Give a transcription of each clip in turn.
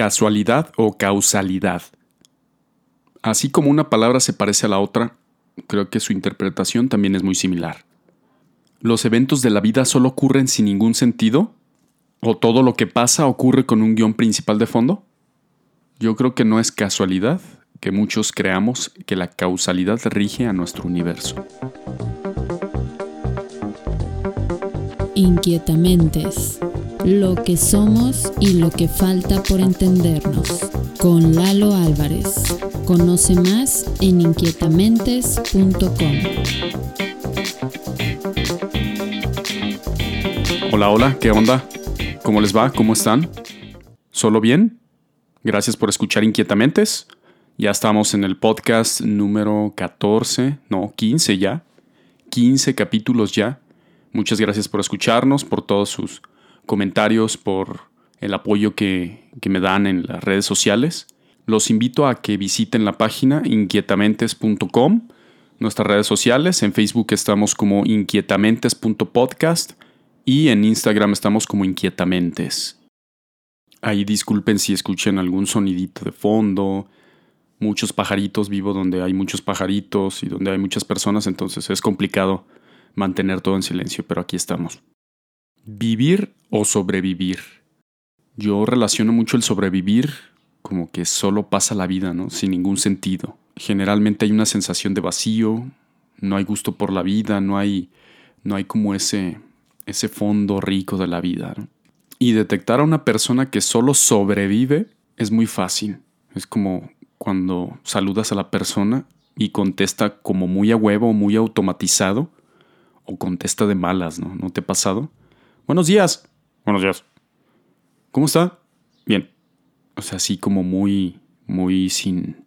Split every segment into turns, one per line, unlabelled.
Casualidad o causalidad. Así como una palabra se parece a la otra, creo que su interpretación también es muy similar. ¿Los eventos de la vida solo ocurren sin ningún sentido? ¿O todo lo que pasa ocurre con un guion principal de fondo? Yo creo que no es casualidad que muchos creamos que la causalidad rige a nuestro universo.
Inquietamentes. Lo que somos y lo que falta por entendernos. Con Lalo Álvarez. Conoce más en inquietamentes.com.
Hola, hola, ¿qué onda? ¿Cómo les va? ¿Cómo están? ¿Solo bien? Gracias por escuchar Inquietamentes. Ya estamos en el podcast número 14, no, 15 ya. 15 capítulos ya. Muchas gracias por escucharnos, por todos sus comentarios, por el apoyo que, me dan en las redes sociales. Los invito a que visiten la página inquietamentes.com, nuestras redes sociales. En Facebook estamos como inquietamentes.podcast y en Instagram estamos como inquietamentes. Ahí disculpen si escuchen algún sonidito de fondo, muchos pajaritos, vivo donde hay muchos pajaritos y donde hay muchas personas, entonces es complicado mantener todo en silencio, pero aquí estamos. Vivir o sobrevivir. Yo relaciono mucho el sobrevivir como que solo pasa la vida, ¿no? Sin ningún sentido. Generalmente hay una sensación de vacío, no hay gusto por la vida, no hay, no hay como ese, ese fondo rico de la vida. Y detectar a una persona que solo sobrevive es muy fácil. Es como cuando saludas a la persona y contesta como muy a huevo, muy automatizado, o contesta de malas, ¿no? ¿No te ha pasado? Buenos días. Buenos días. ¿Cómo está? Bien. O sea, así como muy, muy sin,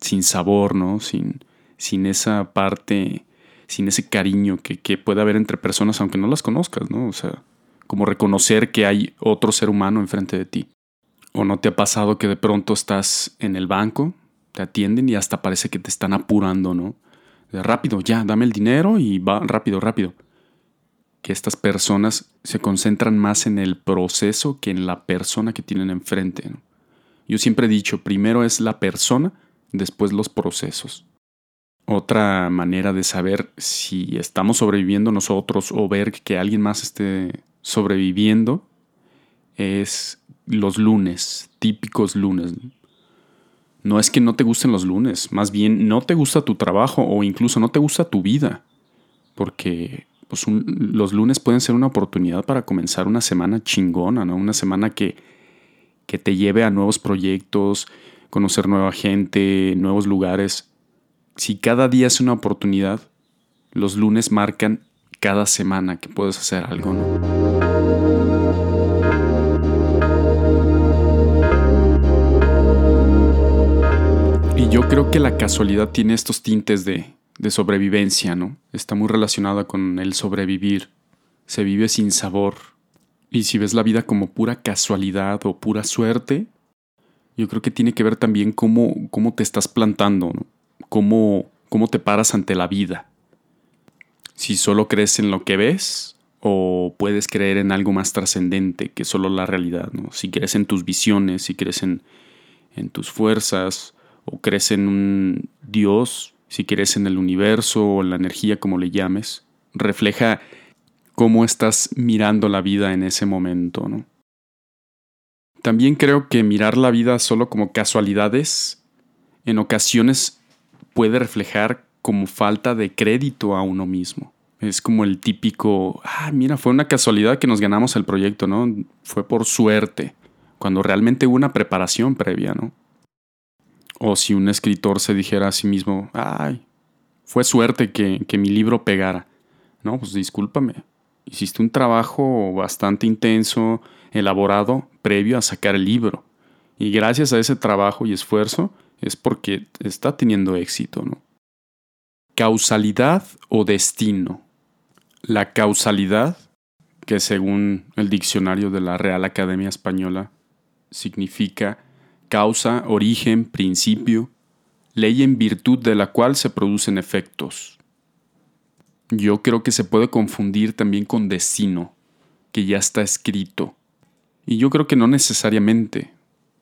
sin sabor, ¿no? Sin, sin esa parte, sin ese cariño que, que puede haber entre personas aunque no las conozcas, ¿no? O sea, como reconocer que hay otro ser humano enfrente de ti. ¿O no te ha pasado que de pronto estás en el banco, te atienden y hasta parece que te están apurando, ¿no? De rápido, ya, dame el dinero y va rápido, rápido que estas personas se concentran más en el proceso que en la persona que tienen enfrente. Yo siempre he dicho, primero es la persona, después los procesos. Otra manera de saber si estamos sobreviviendo nosotros o ver que alguien más esté sobreviviendo es los lunes, típicos lunes. No es que no te gusten los lunes, más bien no te gusta tu trabajo o incluso no te gusta tu vida, porque pues los lunes pueden ser una oportunidad para comenzar una semana chingona, ¿no? Una semana que, que te lleve a nuevos proyectos, conocer nueva gente, nuevos lugares. Si cada día es una oportunidad, los lunes marcan cada semana que puedes hacer algo, ¿no? Y yo creo que la casualidad tiene estos tintes de, de sobrevivencia, ¿no? Está muy relacionada con el sobrevivir. Se vive sin sabor. Y si ves la vida como pura casualidad o pura suerte, yo creo que tiene que ver también cómo, cómo te estás plantando, ¿no? cómo, cómo te paras ante la vida. Si solo crees en lo que ves o puedes creer en algo más trascendente que solo la realidad, ¿no? Si crees en tus visiones, si crees en, en tus fuerzas o crees en un Dios, si quieres en el universo o en la energía como le llames, refleja cómo estás mirando la vida en ese momento, ¿no? También creo que mirar la vida solo como casualidades en ocasiones puede reflejar como falta de crédito a uno mismo. Es como el típico, ah, mira, fue una casualidad que nos ganamos el proyecto, ¿no? Fue por suerte, cuando realmente hubo una preparación previa, ¿no? O si un escritor se dijera a sí mismo, ay, fue suerte que, que mi libro pegara. No, pues discúlpame. Hiciste un trabajo bastante intenso, elaborado, previo a sacar el libro. Y gracias a ese trabajo y esfuerzo es porque está teniendo éxito, ¿no? Causalidad o destino. La causalidad, que según el diccionario de la Real Academia Española significa causa, origen, principio, ley en virtud de la cual se producen efectos. Yo creo que se puede confundir también con destino, que ya está escrito. Y yo creo que no necesariamente.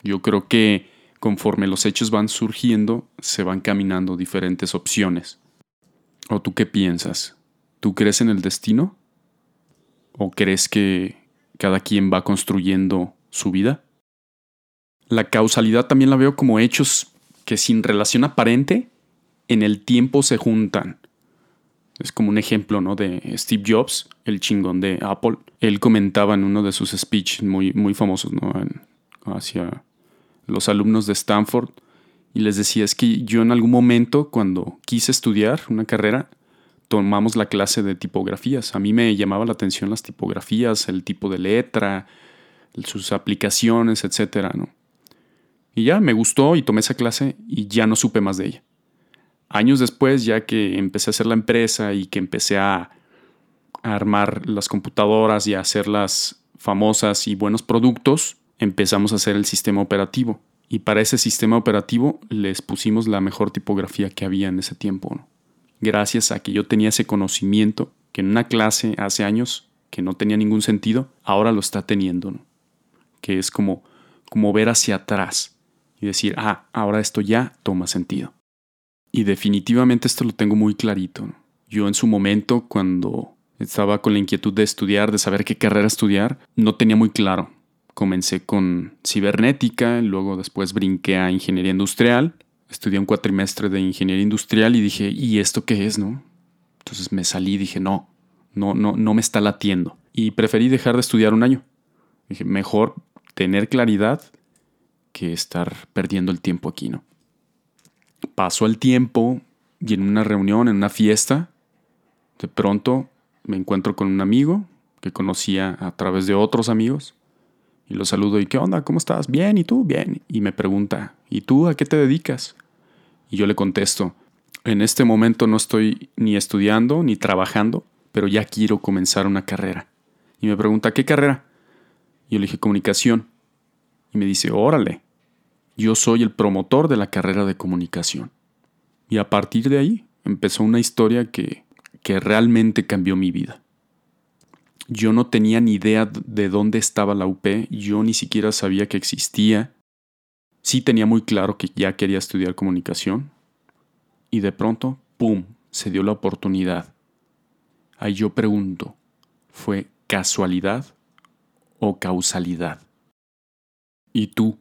Yo creo que conforme los hechos van surgiendo, se van caminando diferentes opciones. ¿O tú qué piensas? ¿Tú crees en el destino? ¿O crees que cada quien va construyendo su vida? La causalidad también la veo como hechos que sin relación aparente en el tiempo se juntan. Es como un ejemplo ¿no? de Steve Jobs, el chingón de Apple. Él comentaba en uno de sus speeches muy, muy famosos ¿no? hacia los alumnos de Stanford y les decía, es que yo en algún momento cuando quise estudiar una carrera, tomamos la clase de tipografías. A mí me llamaba la atención las tipografías, el tipo de letra, sus aplicaciones, etcétera, ¿no? Y ya me gustó y tomé esa clase y ya no supe más de ella. Años después, ya que empecé a hacer la empresa y que empecé a, a armar las computadoras y a hacerlas famosas y buenos productos, empezamos a hacer el sistema operativo. Y para ese sistema operativo les pusimos la mejor tipografía que había en ese tiempo. Gracias a que yo tenía ese conocimiento que en una clase hace años que no tenía ningún sentido, ahora lo está teniendo. Que es como, como ver hacia atrás y decir, ah, ahora esto ya toma sentido. Y definitivamente esto lo tengo muy clarito. Yo en su momento, cuando estaba con la inquietud de estudiar, de saber qué carrera estudiar, no tenía muy claro Comencé con cibernética, luego después brinqué a ingeniería industrial, estudié un cuatrimestre de ingeniería industrial y dije, ¿y esto qué es, no? Entonces me salí y dije, no, no, no, no me está latiendo. Y preferí dejar de estudiar un año. Dije, mejor tener claridad que estar perdiendo el tiempo aquí, ¿no? Pasó el tiempo y en una reunión, en una fiesta, de pronto me encuentro con un amigo que conocía a través de otros amigos y lo saludo y ¿qué onda? ¿Cómo estás? Bien, ¿y tú? Bien. Y me pregunta, ¿y tú a qué te dedicas? Y yo le contesto, en este momento no estoy ni estudiando ni trabajando, pero ya quiero comenzar una carrera. Y me pregunta, ¿qué carrera? Y yo le dije, comunicación. Y me dice, órale, yo soy el promotor de la carrera de comunicación. Y a partir de ahí empezó una historia que, que realmente cambió mi vida. Yo no tenía ni idea de dónde estaba la UP, yo ni siquiera sabía que existía. Sí tenía muy claro que ya quería estudiar comunicación. Y de pronto, ¡pum!, se dio la oportunidad. Ahí yo pregunto, ¿fue casualidad o causalidad? ¿Y tú?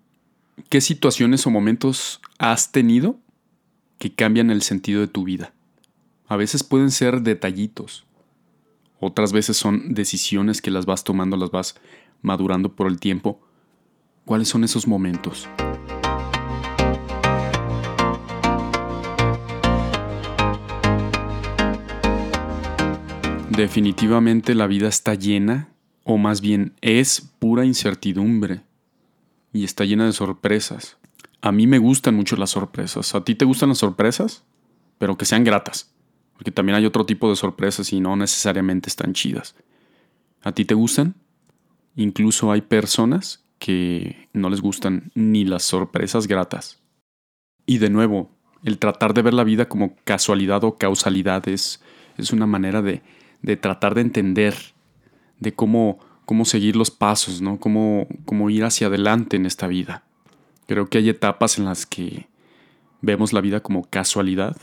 ¿Qué situaciones o momentos has tenido que cambian el sentido de tu vida? A veces pueden ser detallitos, otras veces son decisiones que las vas tomando, las vas madurando por el tiempo. ¿Cuáles son esos momentos? Definitivamente la vida está llena, o más bien es pura incertidumbre, y está llena de sorpresas. A mí me gustan mucho las sorpresas. ¿A ti te gustan las sorpresas? Pero que sean gratas. Porque también hay otro tipo de sorpresas y no necesariamente están chidas. ¿A ti te gustan? Incluso hay personas que no les gustan ni las sorpresas gratas. Y de nuevo, el tratar de ver la vida como casualidad o causalidad es, una manera de, de, tratar de entender, de cómo, cómo seguir los pasos, ¿no? Cómo, cómo ir hacia adelante en esta vida. Creo que hay etapas en las que vemos la vida como casualidad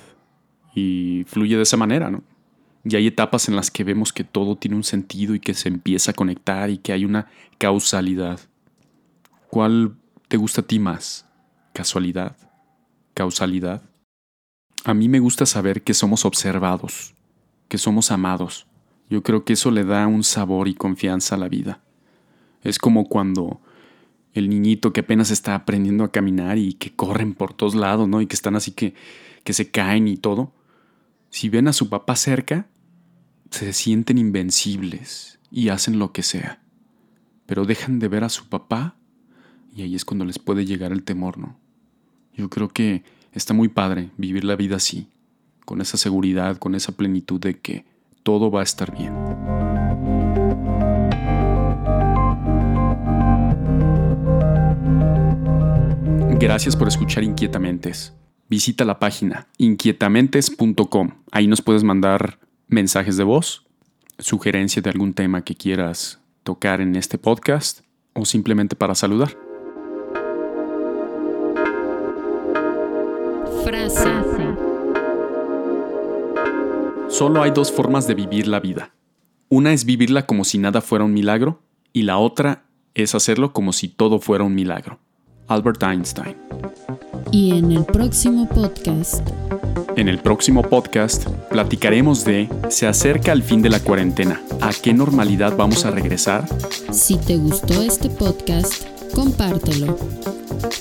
y fluye de esa manera, ¿no? Y hay etapas en las que vemos que todo tiene un sentido y que se empieza a conectar y que hay una causalidad. ¿Cuál te gusta a ti más? ¿Casualidad? ¿Causalidad? A mí me gusta saber que somos observados, que somos amados. Yo creo que eso le da un sabor y confianza a la vida. Es como cuando el niñito que apenas está aprendiendo a caminar y que corren por todos lados, ¿no? Y que están así que, que se caen y todo si ven a su papá cerca, se sienten invencibles y hacen lo que sea. Pero dejan de ver a su papá y ahí es cuando les puede llegar el temor, ¿no? Yo creo que está muy padre vivir la vida así, con esa seguridad, con esa plenitud de que todo va a estar bien. Gracias por escuchar Inquietamentes. Visita la página inquietamentes.com. Ahí nos puedes mandar mensajes de voz, sugerencia de algún tema que quieras tocar en este podcast o simplemente para saludar.
Frase
Solo hay dos formas de vivir la vida. Una es vivirla como si nada fuera un milagro y la otra es hacerlo como si todo fuera un milagro. Albert Einstein.
Y en el próximo podcast.
En el próximo podcast platicaremos de Se acerca el fin de la cuarentena. ¿A qué normalidad vamos a regresar?
Si te gustó este podcast, compártelo.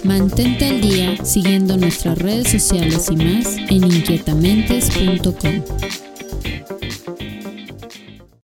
Mantente al día siguiendo nuestras redes sociales y más en inquietamentes.com.